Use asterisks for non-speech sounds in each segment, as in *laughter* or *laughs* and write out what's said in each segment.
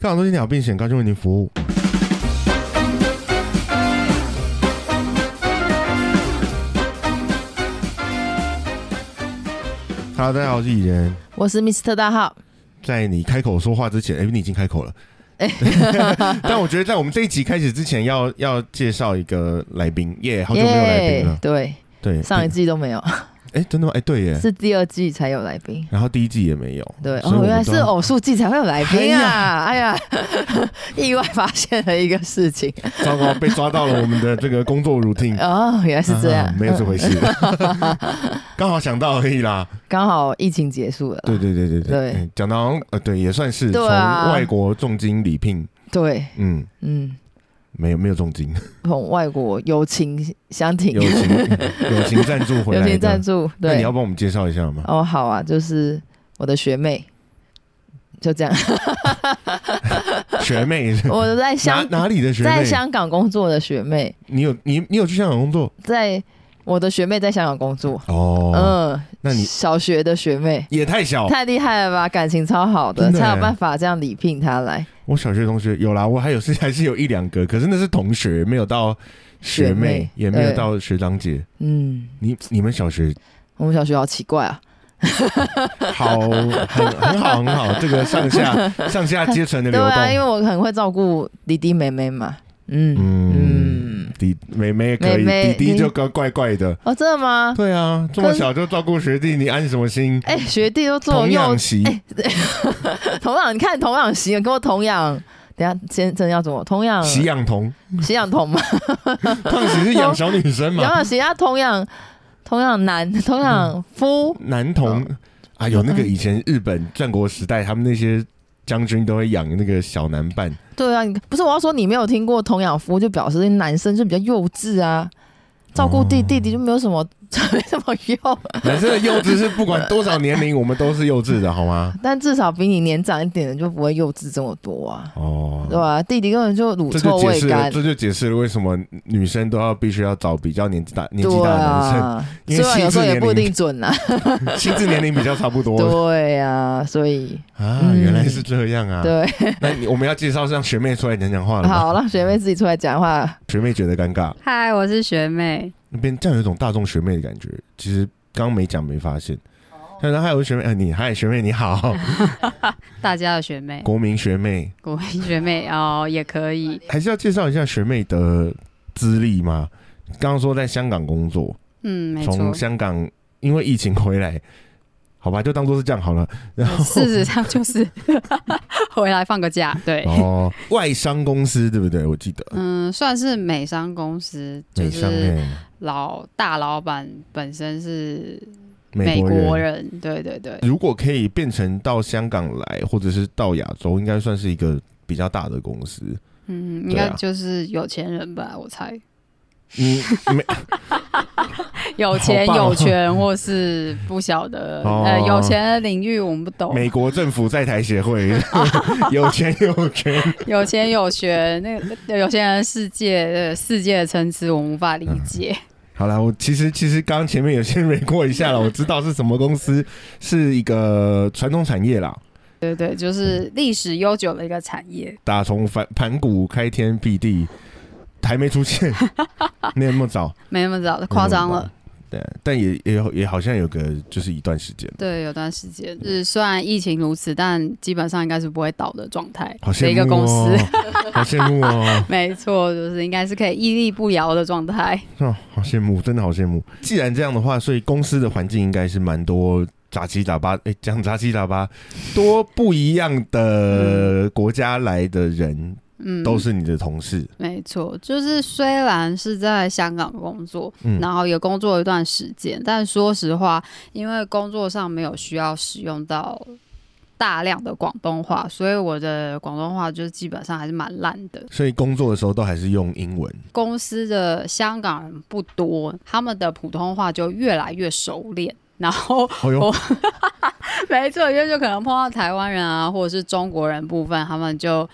高雄中心鸟病险高兴为您服务。Hello，大家好，我是蚁人。我是 Mr 大号，在你开口说话之前，哎、你已经开口了。*laughs* 但我觉得在我们这一集开始之前要，要介绍一个来宾，耶、好久没有来宾了。对，对，上一季都没有，哎、真的吗？哎、对耶。是第二季才有来宾。然后第一季也没有。对，哦，原来是偶数季才会有来宾啊！哎呀，*laughs* 意外发现了一个事情。糟糕，被抓到了我们的这个工作 routine。*laughs* 哦，原来是这样啊，没有这回事，*laughs* 刚好想到而已啦。刚好疫情结束了。对对对对对嗯讲到呃，对，也算是从外国重金礼聘，对，嗯，嗯，没有没有重金，*laughs* 从外国友情相挺，友情 *laughs* 友情赞助回友来的。情赞助。对那你要，帮我们介绍一下吗？哦，好啊，就是我的学妹，就这样。*laughs* 学妹是我在香哪里的学妹？在香港工作的学妹，你有你你有去香港工作？在我的学妹在香港工作。哦，嗯，那你小学的学妹也太小。太厉害了吧，感情超好的，的才有办法这样礼聘她来。我小学同学有啦，我还有是还是有一两个，可是那是同学，没有到学妹，学妹也没有到学长姐。嗯，你你们小学我们小学好奇怪啊，*laughs* 好，很很好，很好，这个上下上下阶层的流 *laughs* 对啊，因。为我很会照顾弟弟妹妹嘛。嗯嗯嗯，弟妹妹可以，妹妹弟弟就怪怪怪的。哦，真的吗？对啊，这么小就照顾学弟，你安什么心？哎，学弟都做养媳，*laughs* 童养，你看童养媳跟我童养。等下，先真的要怎么同养习养童，习养童嘛？*laughs* 胖喜是养小女生童嘛？养媳他童养童养男同养夫，男童啊，有那个以前日本战国时代，他们那些将军都会养那个小男伴。对啊，你不是我要说你没有听过童养夫，就表示男生就比较幼稚啊，照顾弟哦弟弟就没有什么没什么用，男生的幼稚是不管多少年龄，我们都是幼稚的，好吗？*laughs* 但至少比你年长一点的就不会幼稚这么多啊，哦，对吧、弟弟根本就乳这臭就解释了，未干，这就解释了为什么女生都要必须要找比较年纪大、年纪大的男生，啊，因为虽然有时候心智年龄也不一定准啊，*laughs* 心智年龄比较差不多。对啊，所以啊，嗯原来是这样啊。对，*laughs* 那我们要介绍让学妹出来讲讲话了？好让学妹自己出来讲话，学妹觉得尴尬，嗨，我是学妹。那边这样有一种大众学妹的感觉。其实刚刚没讲没发现。但是还有学妹，呃，你嗨，学妹你好，*laughs* 大家的学妹，国民学妹，国民学妹哦，也可以。*laughs* 还是要介绍一下学妹的资历吗？刚刚说在香港工作，嗯，从。香港因为疫情回来，好吧，就当做是这样好了。然后事实上就是 *laughs* *laughs* 回来放个假，对，哦，外商公司对不对？我记得。嗯，算是美商公司，就美商是哎，老大老板本身是美美国人。国人，对对对，如果可以变成到香港来，或者是到亚洲，应该算是一个比较大的公司。嗯，对啊。应该就是有钱人吧，我猜，嗯，没。*laughs* 有钱有权或是不晓得，哦。呃，有钱的领域我们不懂，美国政府在台协会。*laughs* *laughs* 有钱有权，有钱有权，那个有钱人的世界，呃世界的层次我们无法理解。好了，我其实其实刚刚前面有先蕊过一下了，我知道是什么公司，是一个传统产业啦，对对，就是历史悠久的一个产业。打从盘盘古开天辟地，还没出现，*laughs* 没有那么早，没那么早，夸张了。对，但也也也好像有个就是一段时间，对，有段时间，就是虽然疫情如此，但基本上应该是不会倒的状态好的一个公司。哦，好羡慕哦。*laughs* *laughs* 没错，就是应该是可以屹立不摇的状态。哦，好羡慕，真的好羡慕。既然这样的话，所以公司的环境应该是蛮多杂七杂八，哎、讲杂七杂八，多不一样的国家来的人，嗯，都是你的同事。没错，就是虽然是在香港工作，嗯然后也工作一段时间，但说实话，因为工作上没有需要使用到大量的广东话，所以我的广东话就基本上还是蛮烂的。所以工作的时候都还是用英文。公司的香港人不多，他们的普通话就越来越熟练。然后哦哟，*laughs* 没错，因为就可能碰到台湾人啊，或者是中国人部分，他们就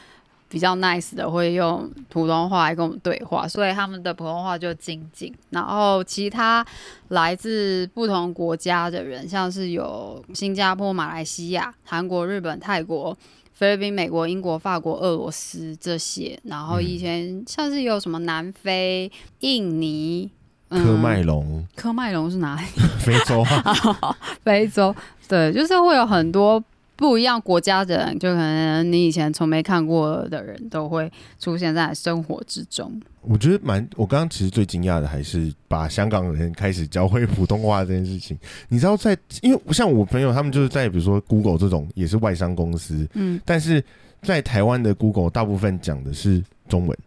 比较 nice 的会用普通话来跟我们对话，所以他们的普通话就精进。然后其他来自不同国家的人，像是有新加坡、马来西亚、韩国、日本、泰国。菲律宾、美国、英国、法国、俄罗斯这些，然后以前像是有什么南非、印尼、嗯科麦隆，科麦隆是哪里？*laughs* 非洲啊，*laughs* 非洲，对，就是会有很多不一样国家的人，就可能你以前从没看过的人都会出现在生活之中。我觉得蛮，我刚刚其实最惊讶的还是把香港人开始教会普通话这件事情。你知道在，因为像我朋友他们就是在比如说 Google 这种也是外商公司，嗯但是在台湾的 Google 大部分讲的是中文，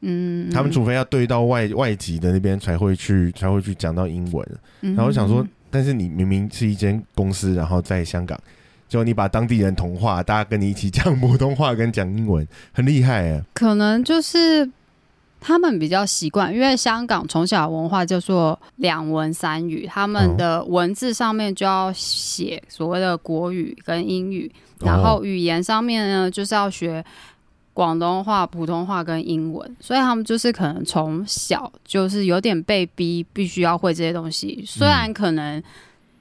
嗯，他们除非要对到外外籍的那边才会去才会去讲到英文。嗯，然后我想说嗯，但是你明明是一间公司，然后在香港，就你把当地人同化，大家跟你一起讲普通话跟讲英文，很厉害哎。可能就是他们比较习惯，因为香港从小文化叫做两文三语，他们的文字上面就要写所谓的国语跟英语，然后语言上面呢就是要学。广东话、普通话跟英文，所以他们就是可能从小就是有点被逼，必须要会这些东西。虽然可能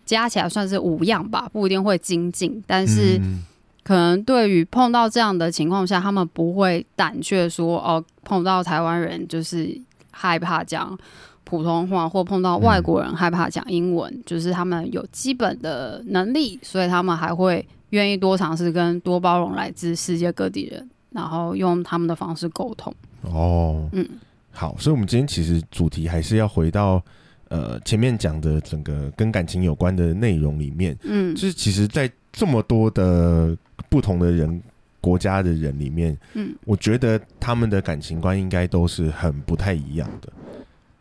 加起来算是五样吧，不一定会精进，但是嗯。可能对于碰到这样的情况下，他们不会胆怯说哦，碰到台湾人就是害怕讲普通话，或碰到外国人害怕讲英文，就是他们有基本的能力，所以他们还会愿意多尝试跟多包容来自世界各地人，然后用他们的方式沟通。哦，嗯，好，所以我们今天其实主题还是要回到呃前面讲的整个跟感情有关的内容里面，嗯。就是其实，在这么多的不同的人国家的人里面，嗯，我觉得他们的感情观应该都是很不太一样的。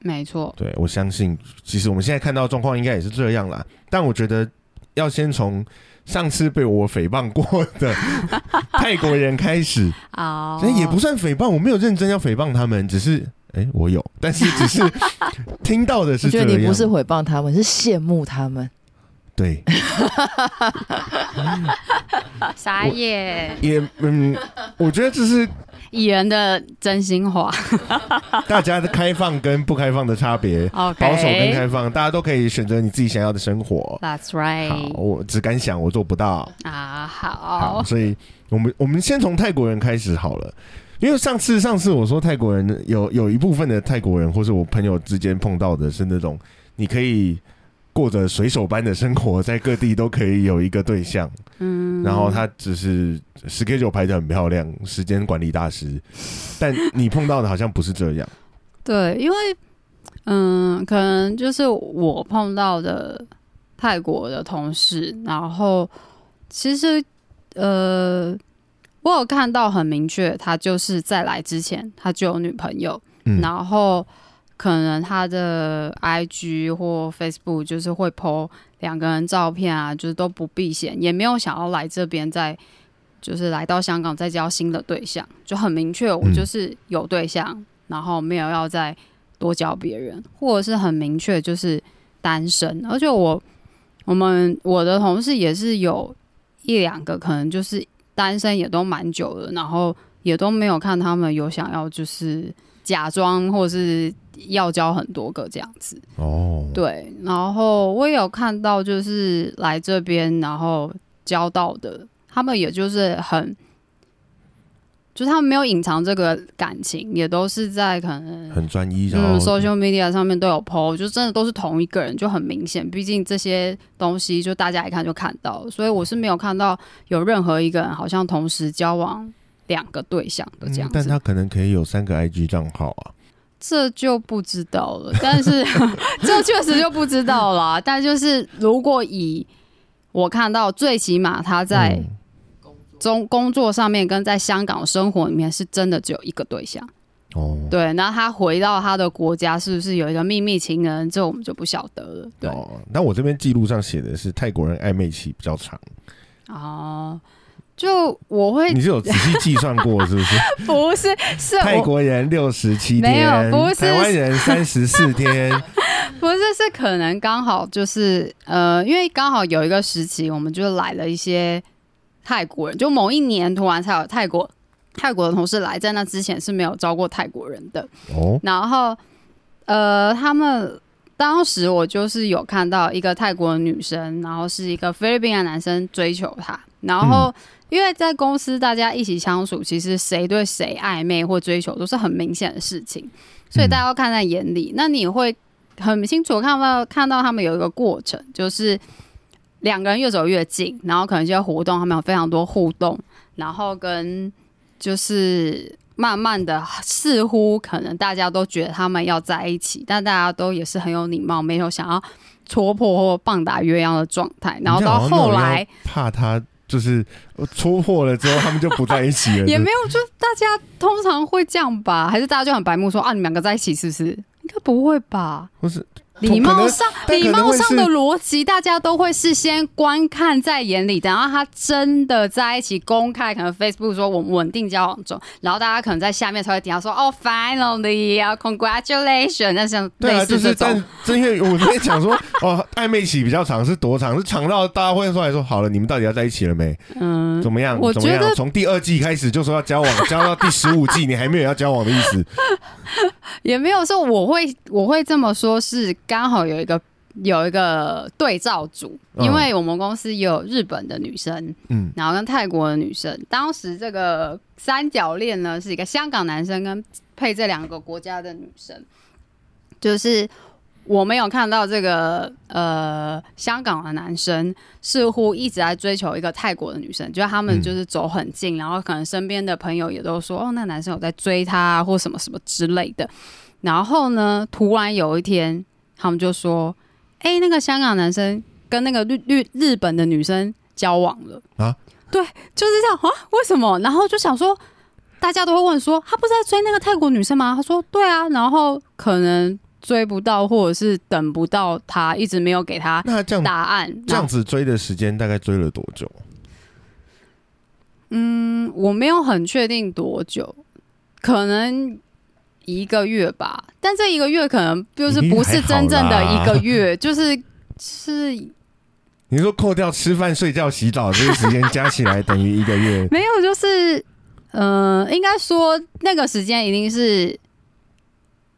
没错，对我相信，其实我们现在看到的状况应该也是这样啦。但我觉得要先从上次被我诽谤过的 *laughs* 泰国人开始，啊，所以也不算诽谤，我没有认真要诽谤他们，只是哎、诶我有，但是只是 *laughs* 听到的是这样。觉得你不是诽谤他们，是羡慕他们。对，*laughs* 傻眼，也嗯，我觉得这是蚁人的真心话。*laughs* 大家的开放跟不开放的差别保守跟开放，大家都可以选择你自己想要的生活。That's，right 我只敢想，我做不到。啊，好，好，所以我们我们先从泰国人开始好了，因为上次上次我说泰国人有有一部分的泰国人，或是我朋友之间碰到的是那种你可以过着水手般的生活，在各地都可以有一个对象，嗯。然后他只是 schedule 排的很漂亮，时间管理大师，但你碰到的好像不是这样。*laughs* 对，因为嗯，可能就是我碰到的泰国的同事，然后其实呃，我有看到很明确，他就是在来之前他就有女朋友，嗯，然后可能他的 IG 或 Facebook 就是会 po 两个人照片啊，就是都不避嫌，也没有想要来这边再就是来到香港再交新的对象，就很明确，我嗯就是有对象，然后没有要再多交别人，或者是很明确就是单身，而且我我们我的同事也是有一两个可能就是单身也都蛮久了，然后也都没有看他们有想要就是假装或是要交很多个这样子。哦，对，然后我也有看到就是来这边然后交到的，他们也就是很。就是他们没有隐藏这个感情，也都是在可能很专一，然嗯后，social media 上面都有 PO，就真的都是同一个人，就很明显。毕竟这些东西就大家一看就看到，所以我是没有看到有任何一个人好像同时交往两个对象的这样子。嗯但他可能可以有三个 IG 账号啊。这就不知道了，但是 *laughs* 这确实就不知道啦。但就是如果以我看到，最起码他在嗯中工作上面跟在香港生活里面是真的只有一个对象。哦，对，然后他回到他的国家，是不是有一个秘密情人？这我们就不晓得了。对，哦，那我这边记录上写的是泰国人暧昧期比较长，哦，就我会你是有仔细计算过是不是？*laughs* 不是是泰国人六十七没有天，不是台湾人三十四天，*laughs* 不是是可能刚好就是呃，因为刚好有一个时期，我们就来了一些泰国人，就某一年突然才有泰国泰国的同事来，在那之前是没有招过泰国人的。哦，然后呃，他们当时我就是有看到一个泰国的女生，然后是一个菲律宾的男生追求她，然后因为在公司大家一起相处，其实谁对谁暧昧或追求都是很明显的事情，所以大家要看在眼里。那你会很清楚看到看到他们有一个过程，就是两个人越走越近，然后可能就些活动，他们有非常多互动，然后跟就是慢慢的，似乎可能大家都觉得他们要在一起，但大家都也是很有礼貌，没有想要戳破或棒打鸳鸯的状态。然后到后来，怕他就是戳破了之后，他们就不在一起了。也没有，就大家通常会这样吧？还是大家就很白目说啊，你们两个在一起是不是？应该不会吧？不是 *laughs* 礼貌上，礼貌上的逻辑，大家都会事先观看在眼里，等到他真的在一起公开，可能 Facebook 说我们稳定交往中，然后大家可能在下面才会底下说哦，finally 啊，congratulations，那像对就是似这种但，正因为我在讲说，*laughs* 哦，暧昧期比较长，是多长？是长到大家会说来说，好了，你们到底要在一起了没？嗯，怎么样？我怎么样觉得从第二季开始就说要交往，*laughs* 交到第十五季，你还没有要交往的意思。也没有说我会我会这么说，是刚好有一个有一个对照组，嗯。因为我们公司有日本的女生，嗯，然后跟泰国的女生，当时这个三角恋呢是一个香港男生跟配这两个国家的女生，就是我没有看到这个呃香港的男生似乎一直在追求一个泰国的女生，就是他们嗯就是走很近，然后可能身边的朋友也都说哦，那男生有在追她、啊、或什么什么之类的。然后呢，突然有一天，他们就说：“哎、那个香港男生跟那个日日日本的女生交往了啊？”对，就是这样啊？为什么？然后就想说，大家都会问说，他不是在追那个泰国女生吗？他说：“对啊。”然后可能追不到，或者是等不到他，一直没有给他那这样答案。这样子追的时间大概追了多久？嗯，我没有很确定多久，可能一个月吧。但这一个月可能就是不是真正的一个月，*laughs* 就是是你说扣掉吃饭、睡觉、洗澡这个时间加起来等于一个月，*laughs* 没有，就是呃，应该说那个时间一定是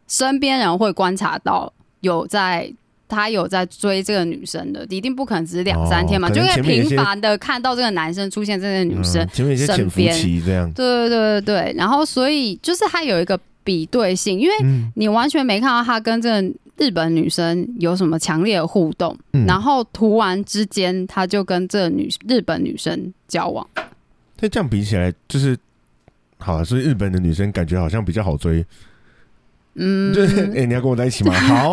身边人会观察到有在。他有在追这个女生的，一定不可能只是两三天嘛，哦就会频繁的看到这个男生出现在这个女生，嗯前面有一些潜伏期这样。对对对对对，然后所以就是他有一个比对性，因为嗯你完全没看到他跟这日本女生有什么强烈的互动，嗯然后突然之间他就跟这女日本女生交往，但这样比起来，就是好，所以日本的女生感觉好像比较好追。嗯，就是哎、你要跟我在一起吗？*laughs* 好，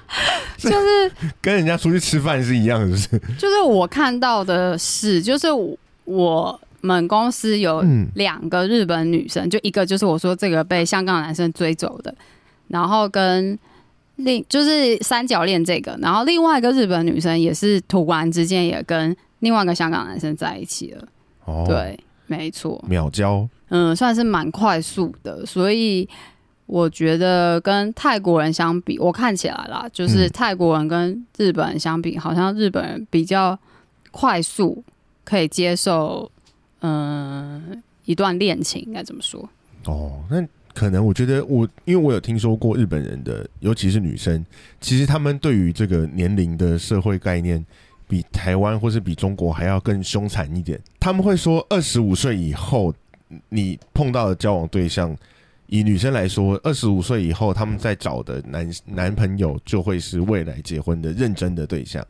*laughs* 就是 *laughs* 跟人家出去吃饭是一样的，是？就是我看到的是，就是我们公司有嗯。两个日本女生，就一个就是我说这个被香港男生追走的，然后跟另就是三角恋这个，然后另外一个日本女生也是突然之间也跟另外一个香港男生在一起了，哦，，对，没错，秒交，嗯，算是蛮快速的，所以我觉得跟泰国人相比，我看起来啦，就是嗯。泰国人跟日本人相比，好像日本人比较快速可以接受，嗯、一段恋情应该怎么说？哦，那可能我觉得我，因为我有听说过日本人的，尤其是女生，其实他们对于这个年龄的社会概念，比台湾或是比中国还要更凶残一点。他们会说，二十五岁以后，你碰到的交往对象，以女生来说，二十五岁以后，他们在找的男男朋友就会是未来结婚的认真的对象。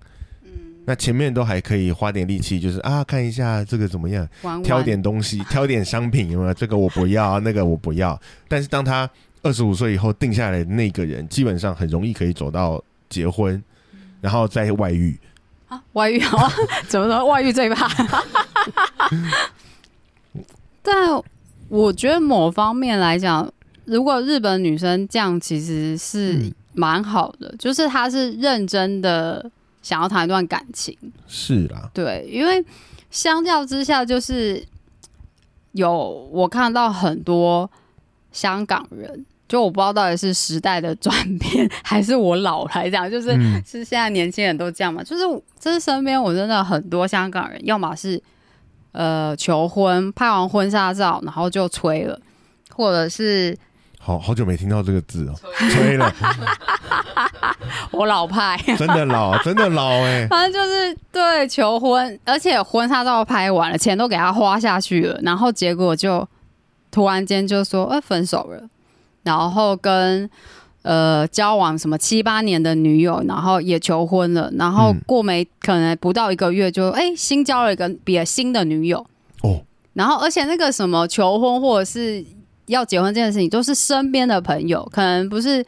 那前面都还可以花点力气，就是啊，看一下这个怎么样，玩玩挑点东西，*laughs* 挑点商品，有没有？这个我不要，那个我不要。但是当他二十五岁以后定下来的那个人，基本上很容易可以走到结婚，然后再外遇。啊，外遇啊？*laughs* 怎么说外遇最怕？*laughs* 但我觉得某方面来讲，如果日本女生这样，其实是嗯蛮好的，就是她是认真的想要谈一段感情。是啦，对，因为相较之下，就是有我看到很多香港人，就我不知道到底是时代的转变，还是我老来这样，就是、嗯是现在年轻人都这样嘛？就是就是身边我真的很多香港人，要么是呃求婚，拍完婚纱照然后就吹了，或者是好好久没听到这个字哦，吹。了，*laughs* 我老派，真的老，*laughs* 真的老哎、反正就是对求婚，而且婚纱照拍完了，钱都给他花下去了，然后结果就突然间就说，呃，分手了，然后跟呃交往什么七八年的女友，然后也求婚了，然后嗯。过没可能不到一个月就哎、新交了一个别新的女友，哦，然后而且那个什么求婚或者是要结婚这件事情，都是身边的朋友，可能不是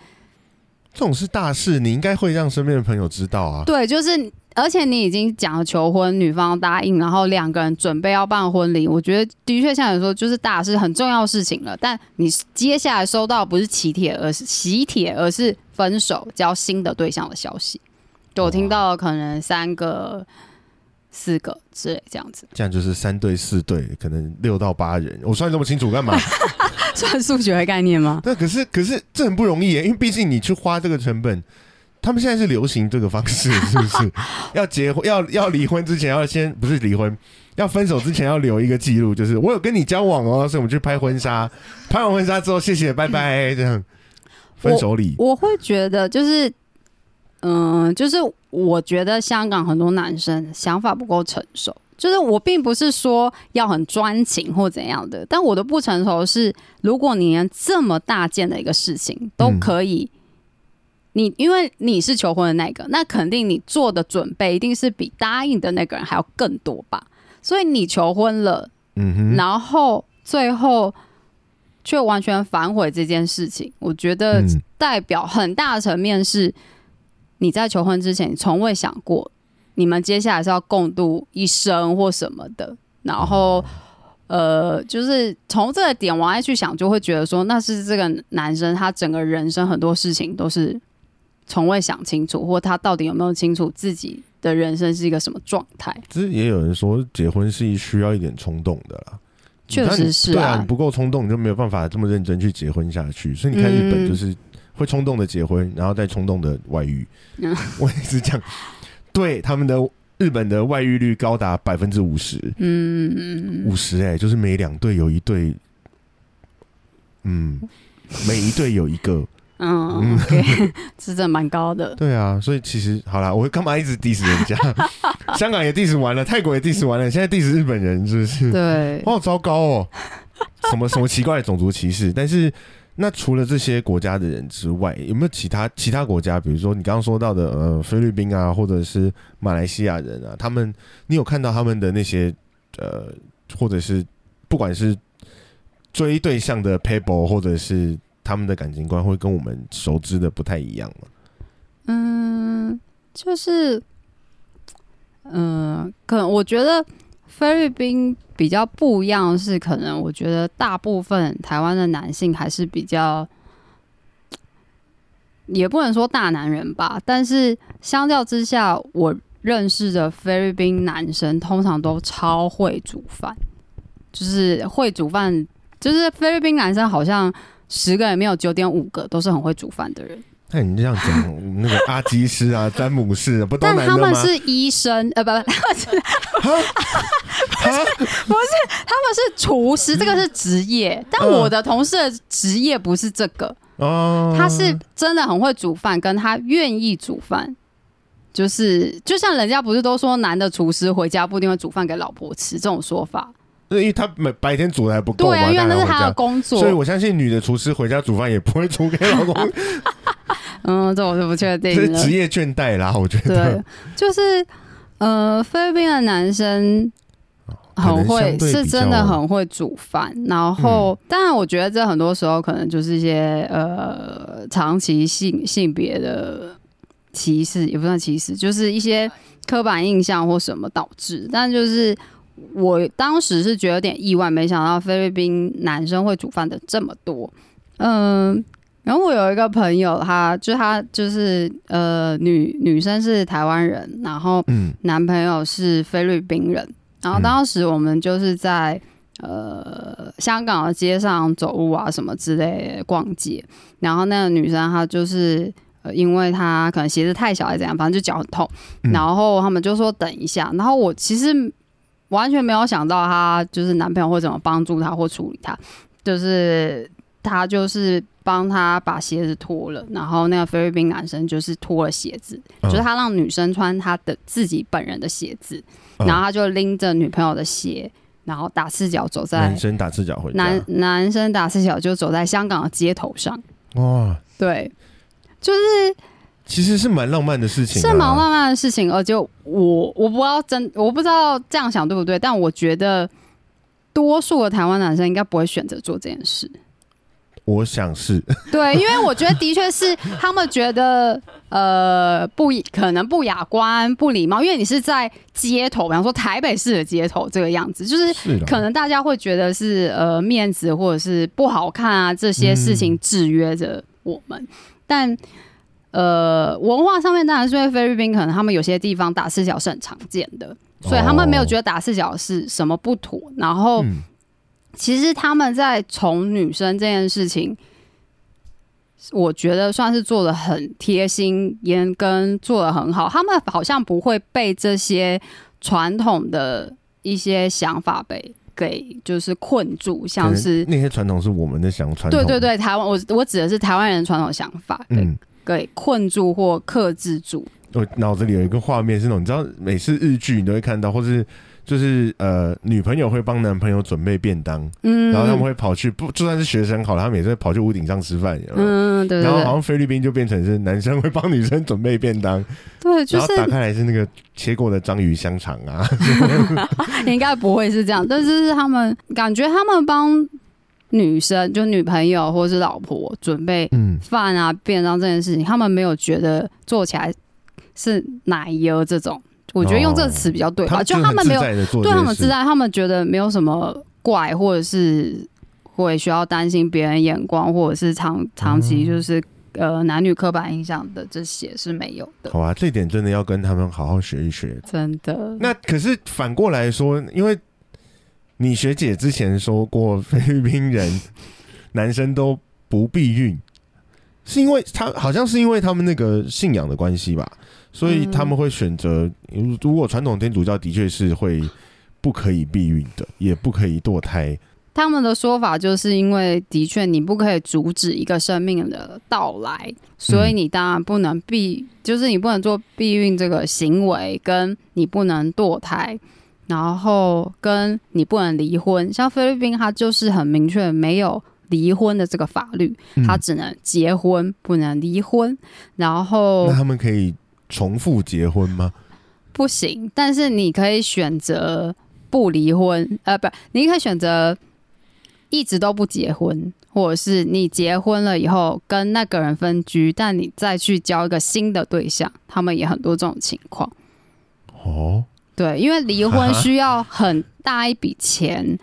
这种是大事，你应该会让身边的朋友知道啊。对，就是而且你已经讲了求婚，女方答应，然后两个人准备要办婚礼，我觉得的确像你说，就是大事很重要的事情了。但你接下来收到不是喜帖，而是喜帖，而是分手交新的对象的消息。就我听到了可能三个、四个之类这样子，这样就是三对四对，可能六到八人，我算这么清楚干嘛？*laughs* *laughs* 算数学的概念吗？对可是可是这很不容易耶，因为毕竟你去花这个成本，他们现在是流行这个方式，*laughs* 是不是？要结婚要要离婚之前要先不是离婚，要分手之前要留一个记录，就是我有跟你交往哦，所以我们去拍婚纱，拍完婚纱之后谢谢拜拜这样，分手礼我会觉得就是，嗯、就是我觉得香港很多男生想法不够成熟。就是我并不是说要很专情或怎样的，但我的不成熟是，如果你连这么大件的一个事情都嗯。可以，你因为你是求婚的那个，那肯定你做的准备一定是比答应的那个人还要更多吧。所以你求婚了，嗯哼，然后最后却完全反悔这件事情，我觉得嗯。代表很大的层面是，你在求婚之前，你从未想过你们接下来是要共度一生或什么的，然后。呃，就是从这个点往外去想，就会觉得说，那是这个男生他整个人生很多事情都是从未想清楚，或他到底有没有清楚自己的人生是一个什么状态。其实也有人说结婚是需要一点冲动的啦。确实是啊对啊，你不够冲动，你就没有办法这么认真去结婚下去。所以你看日本嗯就是会冲动的结婚，然后再冲动的外遇。嗯 *laughs* 我也是这样，对他们的日本的外遇率高达百分之五十，嗯，五十哎，就是每两对有一对，嗯，每一对有一个。嗯，OK，是真蛮高的。对啊，所以其实好啦，我干嘛一直 diss 人家？*laughs* 香港也 diss 完了，泰国也 diss 完了，现在 diss 日本人是不是？对，哦，糟糕哦，什么什么奇怪的种族歧视？但是那除了这些国家的人之外，有没有其他其他国家？比如说你刚刚说到的呃菲律宾啊，或者是马来西亚人啊，他们你有看到他们的那些呃，或者是不管是追对象的 paper，或者是他们的感情观，会跟我们熟知的不太一样吗？嗯，就是，嗯、可能我觉得菲律宾比较不一样是，可能我觉得大部分台湾的男性还是比较，也不能说大男人吧，但是相较之下，我认识的菲律宾男生通常都超会煮饭，就是会煮饭，就是菲律宾男生好像十个里面有九点五个都是很会煮饭的人。那你这样讲，那个阿基师啊、詹姆士啊，不都但男的吗？他们是医生，呃，不不，他们是啊 *laughs* 他们是厨师，这个是职业。但嗯我的同事的职业不是这个，哦，他是真的很会煮饭，跟他愿意煮饭。就是就像人家不是都说男的厨师回家不一定会煮饭给老婆吃这种说法，因为他每白天煮的还不够嘛，对啊，因为那是他的工作所以。我相信女的厨师回家煮饭也不会煮给老公，*laughs* 嗯，这我就不确定了这是职。业倦怠啦，我觉得对得。，就是呃，菲律宾的男生很会是真的很会煮饭。然后，当然，我觉得这很多时候可能就是一些呃长期性性别的歧视，也不算歧视，就是一些刻板印象或什么导致。但就是我当时是觉得有点意外，没想到菲律宾男生会煮饭的这么多。嗯。然后我有一个朋友，他就他就是呃女女生是台湾人，然后嗯男朋友是菲律宾人，然后当时我们就是在、呃香港的街上走路啊什么之类的逛街，然后那个女生她就是呃因为她可能鞋子太小还是怎样，反正就脚很痛，嗯然后他们就说等一下，然后我其实完全没有想到她就是男朋友会怎么帮助她或处理她，就是他就是帮他把鞋子脱了，然后那个菲律宾男生就是脱了鞋子，嗯。就是他让女生穿他的自己本人的鞋子，嗯。然后他就拎着女朋友的鞋，然后打赤脚走在男生打赤脚回家，男男生打赤脚就走在香港的街头上，哇，对，就是其实是蛮浪漫的事情、啊，是蛮浪漫的事情，而且我我不知道真我不知道这样想对不对，但我觉得多数的台湾男生应该不会选择做这件事。我想是，对，因为我觉得的确是他们觉得呃不可能不雅观、不礼貌，因为你是在街头，比方说台北市的街头这个样子，就是可能大家会觉得是呃面子或者是不好看啊这些事情制约着我们，但呃文化上面当然是因为菲律宾可能他们有些地方打赤脚是很常见的，所以他们没有觉得打赤脚是什么不妥，然后。嗯，其实他们在宠女生这件事情，我觉得算是做的很贴心，也跟做的很好。他们好像不会被这些传统的一些想法被给就是困住，像是那些传统是我们的想传统，对对，对，台湾我我指的是台湾人的传统想法给、嗯，给困住或克制住。我脑子里有一个画面是那种，你知道每次日剧你都会看到，或是就是呃，女朋友会帮男朋友准备便当，嗯，然后他们会跑去不就算是学生好了，他们也是会跑去屋顶上吃饭，有没有？嗯，对对然后好像菲律宾就变成是男生会帮女生准备便当，对，就是打开来是那个切过的章鱼香肠啊，*laughs* 应该不会是这样，但是是他们感觉他们帮女生就女朋友或是老婆准备嗯，饭啊便当这件事情，他们没有觉得做起来是奶油这种，我觉得用这个词比较对吧？就哦他们他们没有对他们自在，他们觉得没有什么怪，或者是会需要担心别人眼光，或者是长长期就是、呃男女刻板印象的这些是没有的，好吧，这点真的要跟他们好好学一学。真的。那可是反过来说，因为你学姐之前说过，菲律宾人男生都不避孕，是因为他好像是因为他们那个信仰的关系吧，所以他们会选择。如果传统天主教的确是会不可以避孕的，也不可以堕胎。他们的说法就是因为的确你不可以阻止一个生命的到来，所以你当然不能避，就是你不能做避孕这个行为，跟你不能堕胎，然后跟你不能离婚。像菲律宾，它就是很明确没有离婚的这个法律，嗯它只能结婚，不能离婚。然后那他们可以重复结婚吗？不行，但是你可以选择不离婚，呃，不，你可以选择一直都不结婚，或者是你结婚了以后跟那个人分居，但你再去交一个新的对象，他们也很多这种情况。哦，对，因为离婚 *laughs* 需要很大一笔钱，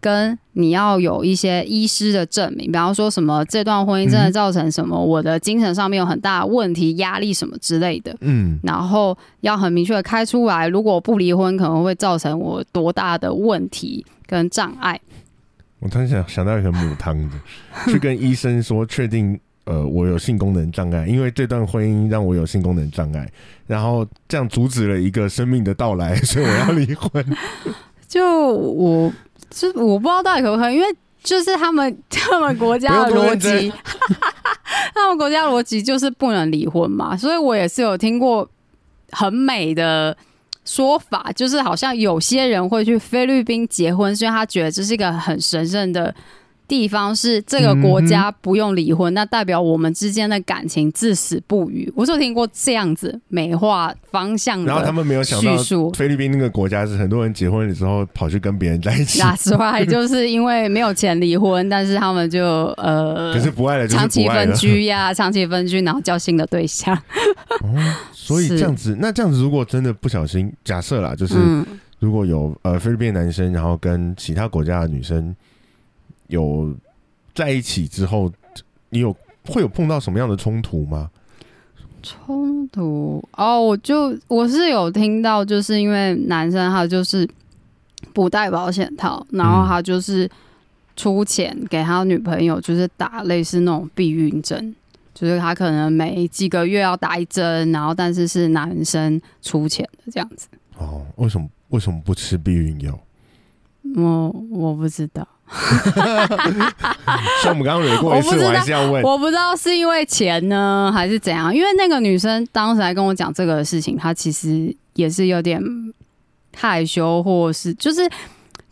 跟你要有一些医师的证明，比方说什么这段婚姻真的造成什么，我的精神上面有很大的问题、压力什么之类的。嗯，然后要很明确的开出来，如果不离婚，可能会造成我多大的问题跟障碍。我突然想想到一个母汤的，*laughs* 去跟医生说确定。呃，我有性功能障碍，因为这段婚姻让我有性功能障碍，然后这样阻止了一个生命的到来，*laughs* 所以我要离婚。*laughs* 就我，就我不知道到底可不可以，因为就是他们 *laughs* 他们国家的逻辑，他们国家逻辑就是不能离婚嘛，所以我也是有听过很美的说法，就是好像有些人会去菲律宾结婚，是因为他觉得这是一个很神圣的。地方是这个国家不用离婚，那代表我们之间的感情至死不渝。我是有听过这样子美化方向的然后他们没有想到菲律宾那个国家是很多人结婚的时候跑去跟别人在一起，*laughs* That's right，就是因为没有钱离婚，但是他们就呃，可是不爱了就是长期分。居呀，*laughs* 长期分居，然后交新的对象。哦，所以是这样子，那这样子如果真的不小心，假设啦，就是嗯，如果有呃菲律宾男生，然后跟其他国家的女生有在一起之后，你有会有碰到什么样的冲突吗？冲突哦，我就我是有听到，就是因为男生他就是不戴保险套，然后他就是出钱给他女朋友，就是打类似那种避孕针。就是他可能每几个月要打一针，然后但是是男生出钱的这样子。哦，为什么为什么不吃避孕药？我我不知道，*laughs* 像我们刚刚蕊过一次，我还是要问。我不知道是因为钱呢，还是怎样。因为那个女生当时来跟我讲这个事情，她其实也是有点害羞，或是就是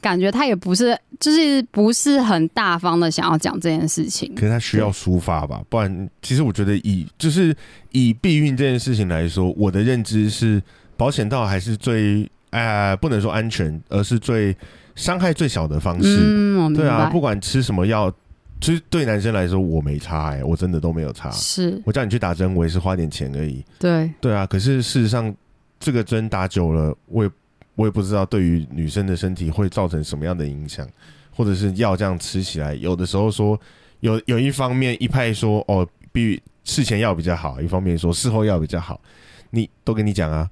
感觉她也不是，就是不是很大方的想要讲这件事情。可是她需要抒发吧，不然其实我觉得以就是以避孕这件事情来说，我的认知是保险套还是最呃不能说安全，而是最伤害最小的方式。嗯。对啊，不管吃什么药，其实对男生来说我没差哎、我真的都没有差。是我叫你去打针，我也是花点钱而已。对，对啊，可是事实上这个针打久了，我也我也不知道对于女生的身体会造成什么样的影响，或者是药这样吃起来，有的时候说有有一方面一派说哦，比事前药比较好，一方面说事后药比较好，你都跟你讲啊。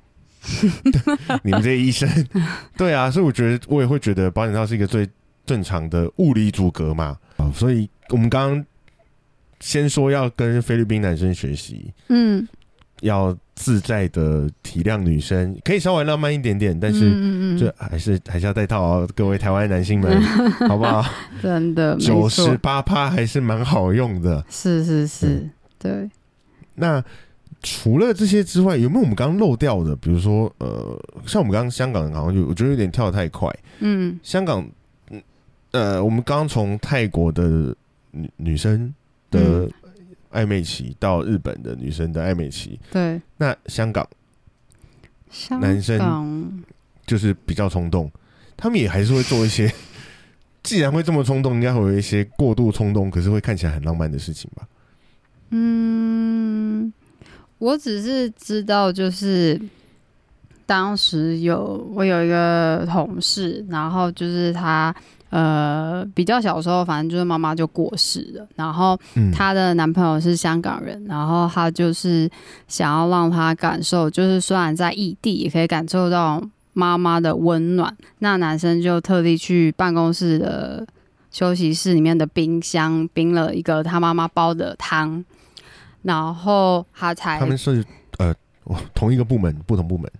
*laughs* 你们这些医生，对啊，所以我觉得我也会觉得保险套是一个最正常的物理阻隔嘛。啊所以我们刚刚先说要跟菲律宾男生学习，嗯，要自在的体谅女生，可以稍微浪漫一点点，但是嗯嗯这还是还是要带套哦，各位台湾男性们，*laughs* 好不好？真的九，十八趴还是蛮好用的。是是是，对。那除了这些之外，有没有我们刚刚漏掉的？比如说，呃，像我们刚刚香港好像就，我觉得有点跳得太快。嗯香港，嗯呃，我们刚刚从泰国的女女生的嗯暧昧期到日本的女生的暧昧期，对，那香港香男生港就是比较冲动，他们也还是会做一些，*laughs* 既然会这么冲动，应该会有一些过度冲动，可是会看起来很浪漫的事情吧？嗯，我只是知道，就是当时有我有一个同事，然后就是他呃比较小时候，反正就是妈妈就过世了，然后嗯，她的男朋友是香港人，然后他就是想要让她感受，就是虽然在异地，也可以感受到妈妈的温暖。那男生就特地去办公室的休息室里面的冰箱冰了一个他妈妈煲的汤，然后他才他们是呃哦同一个部门，不同部门，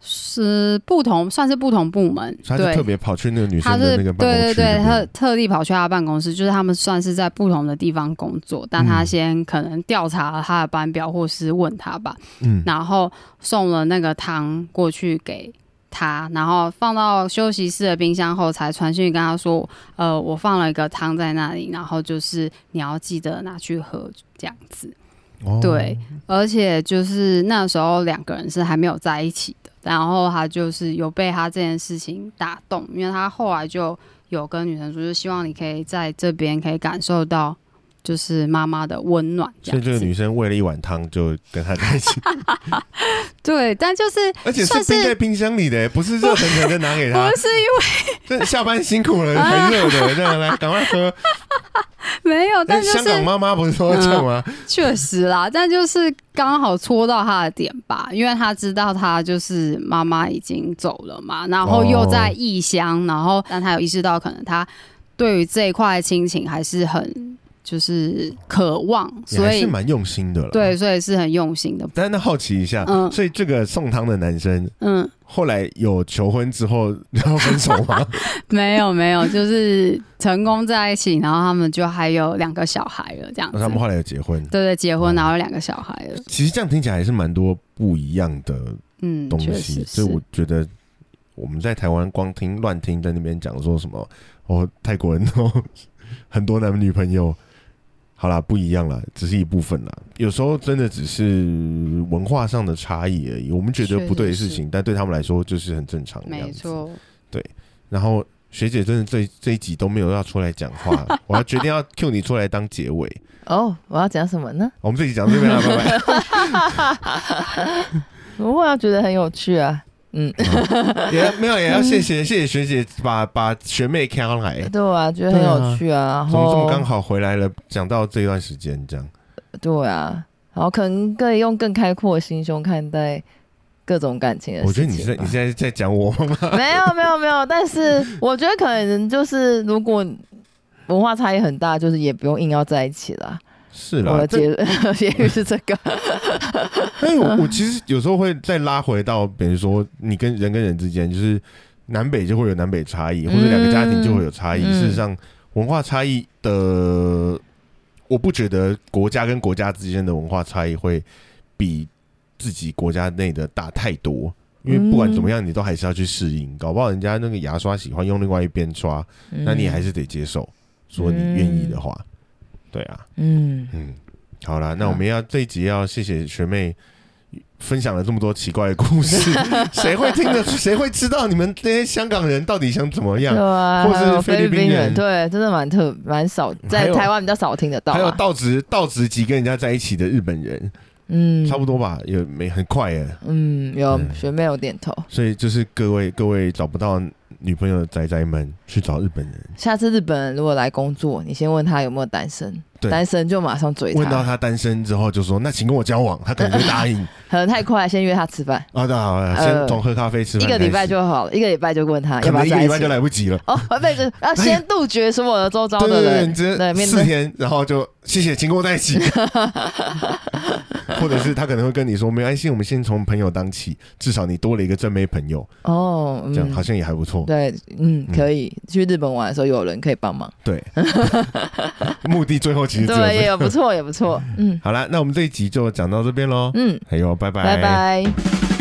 是不同，算是不同部门，他就对。特别跑去那个女生的那个办公室对对对，他特地跑去他的办公室，就是他们算是在不同的地方工作，但他嗯先可能调查了他的班表，或是问他吧，嗯，然后送了那个汤过去给他，然后放到休息室的冰箱后，才传讯跟他说，呃，我放了一个汤在那里，然后就是你要记得拿去喝，这样子。哦对，而且就是那时候两个人是还没有在一起的，然后他就是有被他这件事情打动，因为他后来就有跟女生说，就希望你可以在这边可以感受到就是妈妈的温暖。所以这个女生为了一碗汤就跟他在一起，*laughs* 对，但就是而且是冰在冰箱里的，不是热腾腾的拿给他不，是因为这下班辛苦了还热的，这样来赶快喝。*laughs* 没有，但是香港妈妈不是说这样吗？确实啦，但就是刚好戳到他的点吧，因为他知道他就是妈妈已经走了嘛，然后又在异乡，然后但他有意识到可能他对于这一块亲情还是很就是渴望，所以还是蛮用心的了。对，，所以是很用心的。但那好奇一下，嗯所以这个送汤的男生嗯，后来有求婚之后然后分手吗？*laughs* 没有没有，就是成功在一起，然后他们就还有两个小孩了，这样子。他们后来有结婚。对对，结婚哦然后有两个小孩了，其实这样听起来还是蛮多不一样的嗯，东西，实所以我觉得我们在台湾光听乱听，在那边讲说什么哦，泰国人都很多男女朋友，好啦，不一样啦，只是一部分啦。有时候真的只是文化上的差异而已，我们觉得不对的事情，但对他们来说就是很正常。没错。对然后学姐真的这这一集都没有要出来讲话，*laughs* 我要决定要 Q 你出来当结尾。哦，我要讲什么呢？我们这集讲到这边了，拜拜。*laughs* *laughs* 我会啊，觉得很有趣啊。嗯，也要没有也要谢谢谢谢学姐把把学妹扛来，对啊，觉得很有趣啊。然怎么这么后刚好回来了？讲到这段时间这样，对啊，然后可能可以用更开阔的心胸看待各种感情的我觉事情吧。得你在你现在在讲我吗？*laughs* 没有没有没有，但是我觉得可能就是如果文化差异很大，就是也不用硬要在一起啦。是啦我的，结论 *laughs* 结语是这个。*laughs* 但是我我其实有时候会再拉回到，比如说你跟人跟人之间，就是南北就会有南北差异，或者两个家庭就会有差异。嗯事实上，文化差异的，我不觉得国家跟国家之间的文化差异会比自己国家内的大太多。因为不管怎么样，你都还是要去适应。搞不好人家那个牙刷喜欢用另外一边刷，那你还是得接受。说你愿意的话，对啊，嗯，嗯，好了，那我们要这一集要谢谢学妹分享了这么多奇怪的故事，*laughs* 谁会听得？谁会知道你们这些香港人到底想怎么对样？啊，或是菲律宾人对，真的蛮特蛮少，在台湾比较少听得到还有啊。道直道直级跟人家在一起的日本人，嗯，差不多吧，也没很快耶。嗯，有嗯学妹有点头。所以就是各位各位找不到女朋友的仔仔们，去找日本人，下次日本人如果来工作，你先问他有没有单身，单身就马上追问到他单身之后，就说那请跟我交往，他可能就答应。*laughs* 可能太快，先约他吃饭，啊，那好先从喝咖啡吃饭一个礼拜就好了，一个礼拜就问他可要不要在一起能一个礼拜就。来不及了。哦，不是，要先杜绝所有的周遭的人。对，对。四天，然后就谢谢，请跟我在一起。*laughs* 或者是他可能会跟你说，没关系，我们先从朋友当起，至少你多了一个正妹朋友，哦，这样嗯好像也还不错。对，嗯嗯，可以。去日本玩的时候有人可以帮忙，对，*laughs* 目的最后其实对，也。有不错，也不错，嗯好了，那我们这一集就讲到这边喽。嗯，哎呦，拜拜，拜拜。